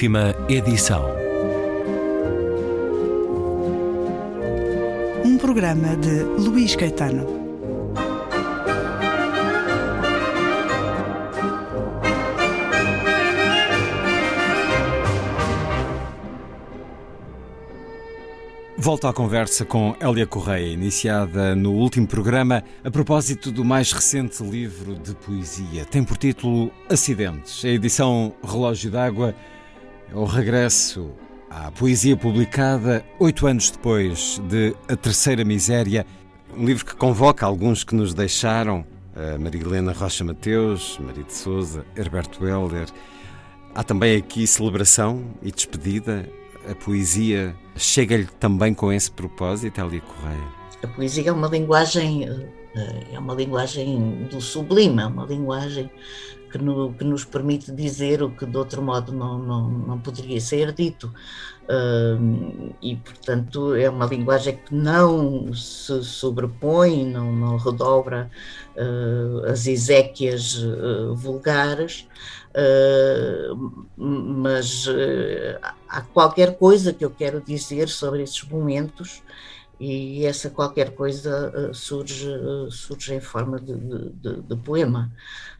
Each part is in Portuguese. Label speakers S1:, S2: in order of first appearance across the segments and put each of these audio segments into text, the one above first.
S1: Última edição.
S2: Um programa de Luís Caetano.
S1: Volto à conversa com Hélia Correia, iniciada no último programa a propósito do mais recente livro de poesia. Tem por título Acidentes. A edição Relógio d'Água o regresso à poesia publicada oito anos depois de A Terceira Miséria, um livro que convoca alguns que nos deixaram, a Marilena Rocha Mateus, Maria de Souza, Herberto Helder. Há também aqui celebração e despedida. A poesia chega-lhe também com esse propósito, Elia Correia?
S3: A poesia é uma linguagem, é uma linguagem do sublime, é uma linguagem que, no, que, nos permite dizer o que de outro modo não, não, não poderia ser dito. Uh, e, portanto, é uma linguagem que não se sobrepõe, não, não redobra uh, as exéquias uh, vulgares, mas há qualquer coisa que eu quero dizer sobre esses momentos e essa qualquer coisa surge, surge em forma de, de, de poema.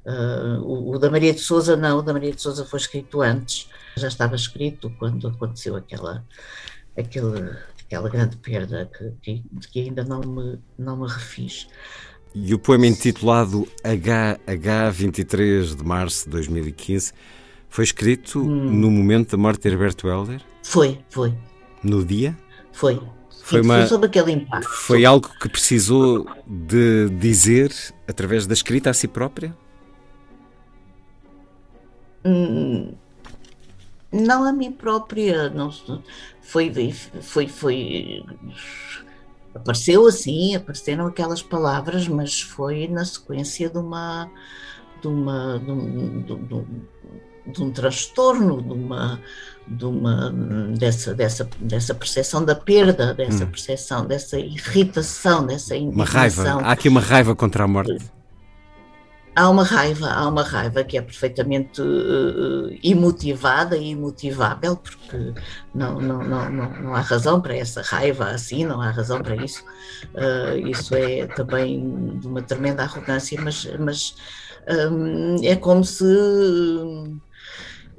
S3: Uh, o, o, da Maria de Souza não, o da Maria de Souza foi escrito antes, já estava escrito quando aconteceu aquela, aquele, aquela grande perda que, que, que ainda não me, não me refiz.
S1: E o poema intitulado HH 23 de março de 2015 foi escrito hum. no momento da morte de Herberto Helder?
S3: Foi, foi.
S1: No dia?
S3: Foi. Foi, uma, sobre aquele impacto.
S1: Foi algo que precisou de dizer através da escrita a si própria?
S3: Hum, não a mim própria, não foi, foi, foi, apareceu assim, apareceram aquelas palavras, mas foi na sequência de uma, de uma, de um, de um, de um transtorno, de uma, de uma dessa, dessa, dessa percepção da perda, dessa hum. percepção, dessa irritação, dessa indignação.
S1: Uma raiva, há aqui uma raiva contra a morte
S3: há uma raiva, há uma raiva que é perfeitamente uh, imotivada e imotivável, porque não, não, não, não, não há razão para essa raiva assim, não há razão para isso. Uh, isso é também de uma tremenda arrogância, mas, mas um, é como se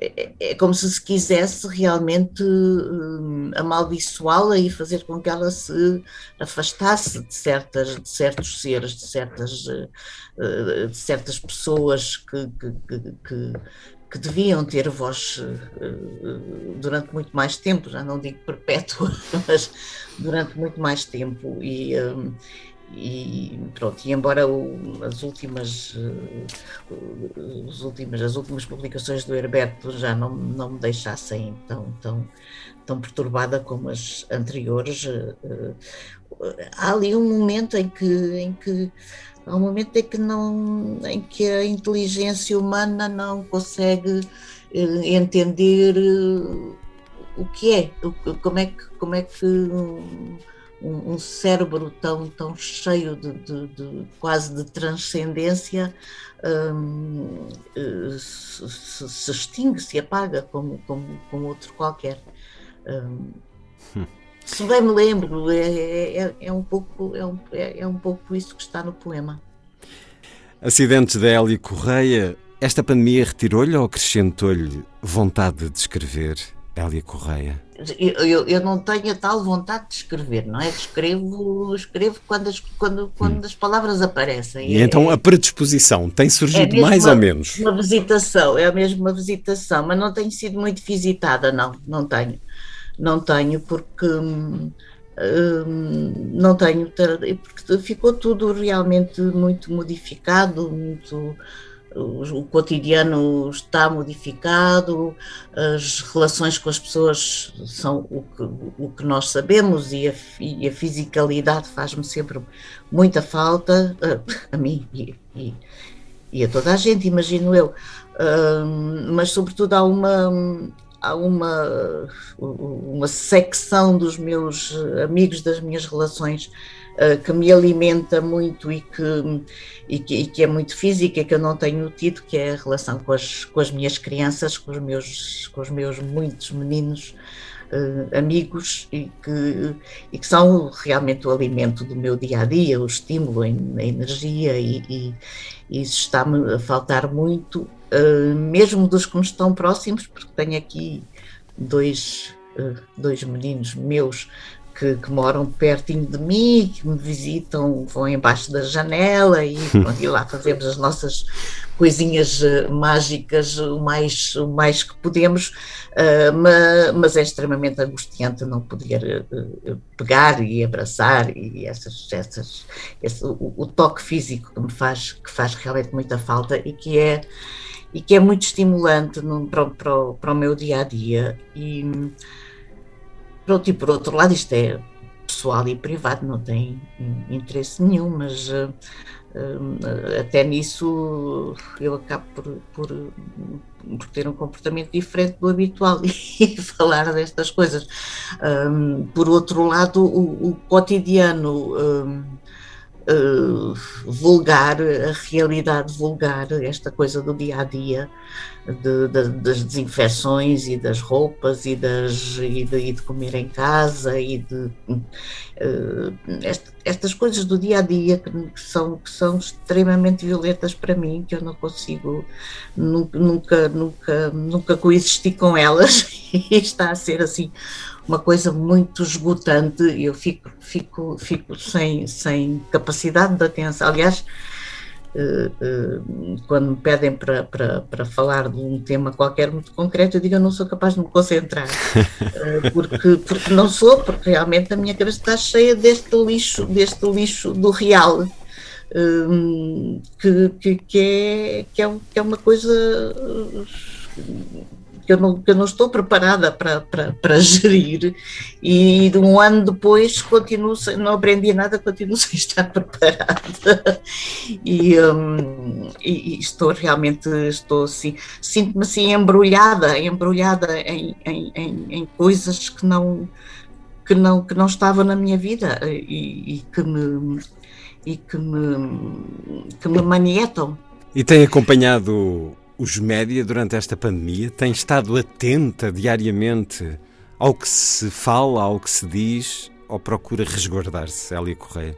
S3: é, é, como se se quisesse realmente um, amaldiçoá-la e fazer com que ela se afastasse de, certas, de certos seres, de certas, uh, de certas pessoas que, que, que, que deviam ter voz uh, durante muito mais tempo, já não digo perpétua, mas durante muito mais tempo. E, um, e pronto, e embora o, as últimas uh, as últimas as últimas publicações do Herberto já não, não me deixassem tão, tão, tão perturbada como as anteriores uh, há ali um momento em que, em que há um momento em que não em que a inteligência humana não consegue uh, entender o que é como é que como é que um, um cérebro tão, tão cheio de, de, de quase de transcendência um, eh, se, se, extingue, se apaga como, como, como outro qualquer. Um, hum. Se bem me lembro, é, é, é, um pouco, é, um, é, é um pouco isso que está no poema.
S1: Acidentes da Hélio Correia, esta pandemia retirou-lhe ou acrescentou-lhe vontade de escrever, Hélia Correia?
S3: eu, eu, eu, não tenho a tal vontade de escrever, não é? Escrevo, escrevo quando as, quando, quando hum. as palavras aparecem.
S1: E é, então a predisposição tem surgido é mais
S3: uma,
S1: ou menos?
S3: Uma visitação, é a mesma visitação, mas não tenho sido muito visitada, não, não tenho. Não tenho, porque hum, hum não tenho, porque ficou tudo realmente muito modificado, muito o cotidiano está modificado, as relações com as pessoas são o que, o que nós sabemos e a, e a fisicalidade faz-me sempre muita falta, a, a mim e, e, e, a toda a gente, imagino eu. mas, sobretudo, há uma, há uma, uma secção dos meus amigos, das minhas relações que me alimenta muito e que, e que, e, que, é muito física, que eu não tenho tido, que é a relação com as, com as minhas crianças, com os meus, com os meus muitos meninos uh, amigos e que, e que são realmente o alimento do meu dia a dia, o estímulo, a, energia, e, e, e isso está-me a faltar muito, uh, mesmo dos que me estão próximos, porque tenho aqui dois, dois meninos meus que, que, moram pertinho de mim, que me visitam, vão embaixo da janela e, e lá fazemos as nossas coisinhas uh, mágicas o mais, o mais que podemos, uh, mas, mas, é extremamente angustiante não poder uh, pegar e abraçar e essas, essas, esse, o, o, toque físico que me faz, que faz realmente muita falta e que é e que é muito estimulante no, para, para, para o meu dia a dia. E Pronto, e por outro lado, isto é pessoal e privado, não tem interesse nenhum, mas uh, até nisso eu acabo por, por, por, ter um comportamento diferente do habitual e falar destas coisas. Um, por outro lado, o, o cotidiano. Um, uh, vulgar, a realidade vulgar, esta coisa do dia a dia, de, de, das desinfecções e das roupas e, das, e, de, e de comer em casa e de uh, este, estas coisas do dia a dia que, que, são, que são extremamente violentas para mim, que eu não consigo nunca, nunca, nunca, nunca coexistir com elas. E está a ser assim uma coisa muito esgotante e eu fico, fico, fico sem, sem capacidade de atenção. Aliás, Uh, uh, quando me pedem para, para, para falar de um tema qualquer muito concreto, eu digo eu não sou capaz de me concentrar, uh, porque, porque não sou, porque realmente a minha cabeça está cheia deste lixo, deste lixo do real, que, que, que, é, que, é, que é uma coisa que eu não, que eu não estou preparada para, para, para gerir e um ano depois continuo sem, não aprendi nada, continuo sem estar preparada e, um, e, e estou realmente, estou assim, sinto-me assim embrulhada, embrulhada em, em, em, em, coisas que não, que não, que não estavam na minha vida e, e que me e que me, que me manietam.
S1: E tem acompanhado os média durante esta pandemia? Tem estado atenta diariamente ao que se fala, ao que se diz, ou procura resguardar-se, Elia Correia?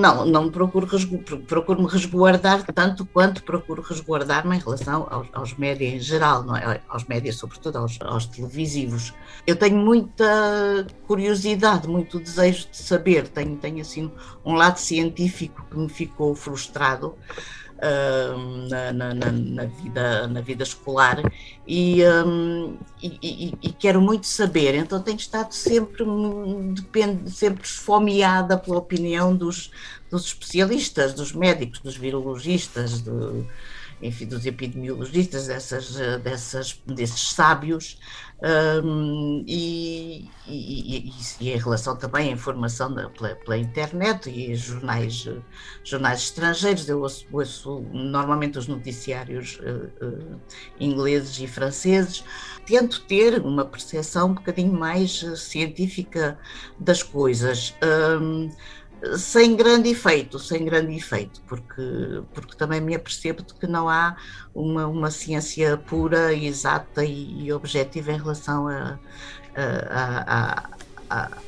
S3: Não, não procuro, procuro me resguardar tanto quanto procuro resguardar-me em relação aos, aos médias em geral, não é? aos médias, sobretudo aos, aos, televisivos. Eu tenho muita curiosidade, muito desejo de saber, tenho, tenho assim um lado científico que me ficou frustrado na, na, na, vida, na vida escolar e, um, e, e, e, quero muito saber, então tenho estado sempre, depende, sempre esfomeada pela opinião dos, dos especialistas, dos médicos, dos virologistas, enfim, dos epidemiologistas, dessas, dessas, desses sábios, um, e, e, e, em relação também à informação da, pela, pela, internet e jornais, jornais estrangeiros, eu ouço, ouço normalmente os noticiários uh, uh, ingleses e franceses, tento ter uma percepção um bocadinho mais científica das coisas. Um, sem grande efeito, sem grande efeito, porque, porque também me apercebo de que não há uma, uma ciência pura, exata e, e objetiva em relação a, a, a,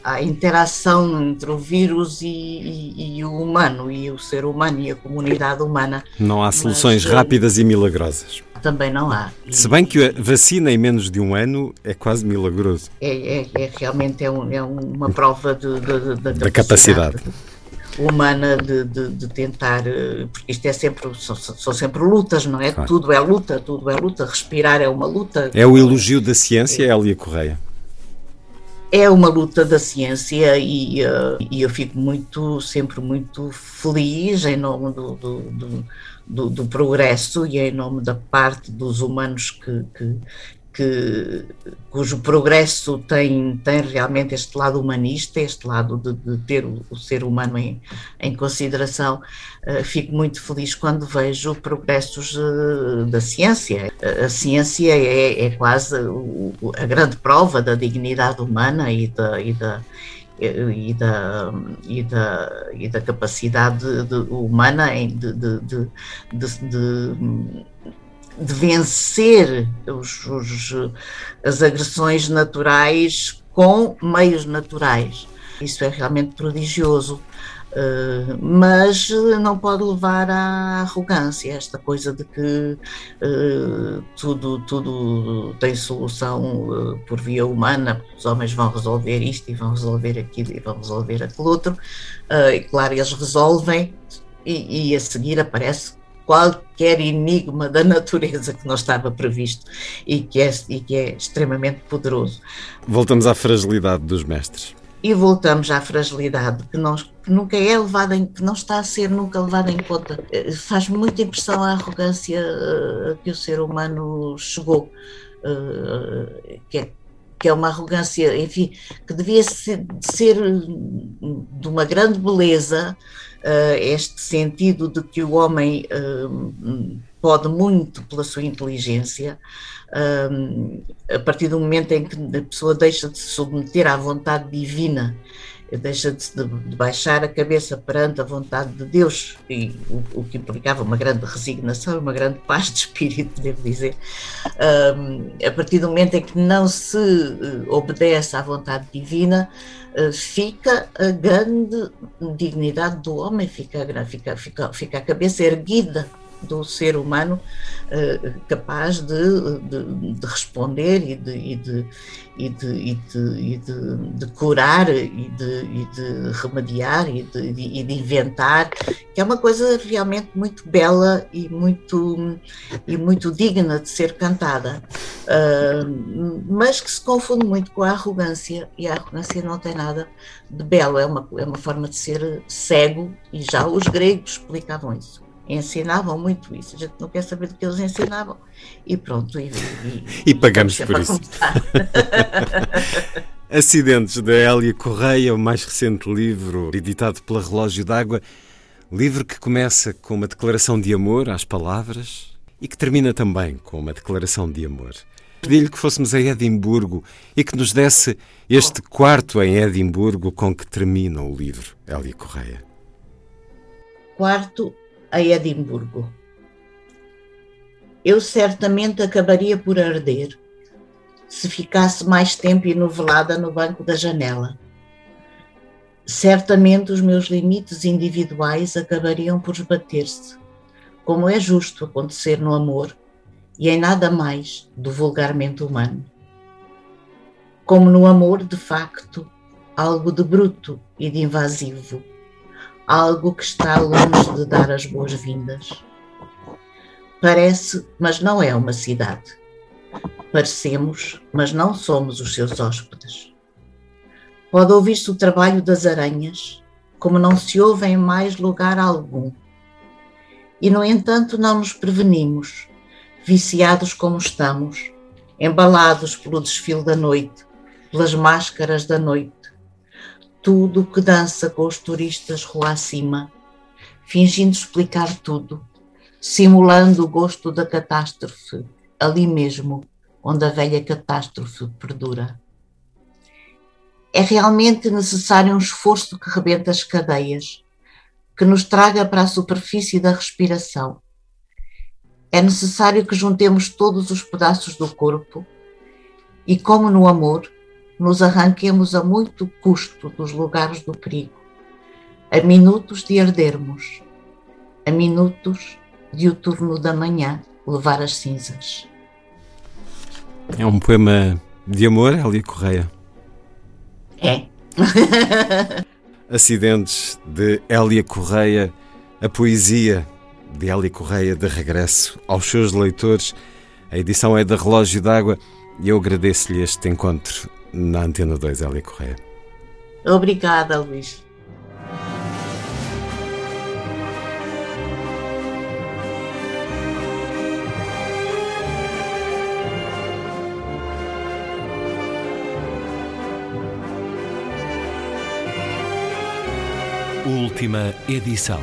S3: a, interação entre o vírus e, e, e, o humano, e o ser humano e a comunidade humana.
S1: Não há soluções Mas, eh, rápidas e milagrosas.
S3: Também não há.
S1: Se bem que a vacina em menos de um ano é quase milagroso.
S3: É, é, é realmente é, um, é uma prova de, de, de,
S1: da capacidade
S3: humana de, de, de, tentar, eh, porque isto é sempre, são, são sempre lutas, não é? Claro. Tudo é luta, tudo é luta, respirar é uma luta.
S1: É o elogio da ciência, é. Elia Correia?
S3: É uma luta da ciência e, uh, e eu fico muito, sempre muito feliz em nome do, do, do do, do, progresso e em nome da parte dos humanos que, que, que, cujo progresso tem, tem realmente este lado humanista, este lado de, de ter o, o, ser humano em, em consideração. Uh, fico muito feliz quando vejo progressos uh, da ciência. A, ciência é, é quase o, a grande prova da dignidade humana e da, e da e da, e da, e da capacidade de, humana de, de, de, vencer os, os, as agressões naturais com meios naturais. Isso é realmente prodigioso. Uh, mas não pode levar à arrogância, esta coisa de que uh, tudo, tudo tem solução uh, por via humana, os homens vão resolver isto e vão resolver aquilo e vão resolver aquilo outro. e claro, eles resolvem e, e a seguir aparece qualquer enigma da natureza que não estava previsto e que é, e que é extremamente poderoso.
S1: Voltamos à fragilidade dos mestres
S3: e voltamos à fragilidade que, não, que nunca é levada em, que não está a ser nunca levada em conta. Eh, faz muita impressão a arrogância uh, que o ser humano chegou, uh, que, é, que é uma arrogância, enfim, que devia ser, ser de uma grande beleza, este sentido de que o homem pode muito pela sua inteligência, um, a partir do momento em que a pessoa deixa de se submeter à vontade divina, deixa de, de baixar a cabeça perante a vontade de Deus, e o, o, que implicava uma grande resignação, uma grande paz de espírito, devo dizer, um, a partir do momento em que não se uh, obedece à vontade divina, uh, fica a grande dignidade do homem, fica, fica, fica, fica a cabeça erguida do ser humano uh, capaz de, de, de, responder e de, e de, e de, e de, de, de curar e de, e de remediar e de, e de inventar, que é uma coisa realmente muito bela e muito, e muito digna de ser cantada, uh, mas que se confunde muito com a arrogância, e a arrogância não tem nada de belo, é uma, é uma forma de ser cego, e já os gregos explicavam isso ensinavam muito isso. A gente não quer saber do que eles ensinavam. E pronto. E,
S1: e, e pagamos por isso. Acidentes da Hélia Correia, o mais recente livro editado pela Relógio d'Água. Livro que começa com uma declaração de amor às palavras e que termina também com uma declaração de amor. Pedi-lhe que fôssemos a Edimburgo e que nos desse este quarto em Edimburgo com que termina o livro, Hélia Correia.
S3: Quarto a Edimburgo. Eu certamente acabaria por arder se ficasse mais tempo enovelada no banco da janela. Certamente os meus limites individuais acabariam por esbater-se, como é justo acontecer no amor e em nada mais do vulgarmente humano. Como no amor, de facto, algo de bruto e de invasivo algo que está longe de dar as boas-vindas. Parece, mas não é uma cidade. Parecemos, mas não somos os seus hóspedes. Pode ouvir-se o trabalho das aranhas, como não se ouve em mais lugar algum. E, no entanto, não nos prevenimos, viciados como estamos, embalados pelo desfile da noite, pelas máscaras da noite, tudo que dança com os turistas rua acima, fingindo explicar tudo, simulando o gosto da catástrofe, ali mesmo, onde a velha catástrofe perdura. É realmente necessário um esforço que rebenta as cadeias, que nos traga para a superfície da respiração. É necessário que juntemos todos os pedaços do corpo e, como no amor, nos arranquemos a muito custo dos lugares do perigo, a minutos de ardermos, a minutos de o turno da manhã levar as cinzas.
S1: É um poema de amor, Elia Correia?
S3: É.
S1: Acidentes de Hélia Correia, a poesia de Hélia Correia de regresso aos seus leitores. A edição é da Relógio d'Água e eu agradeço-lhe este encontro na Antena 2, Hélia Correia.
S3: Obrigada, Luís.
S4: Última edição.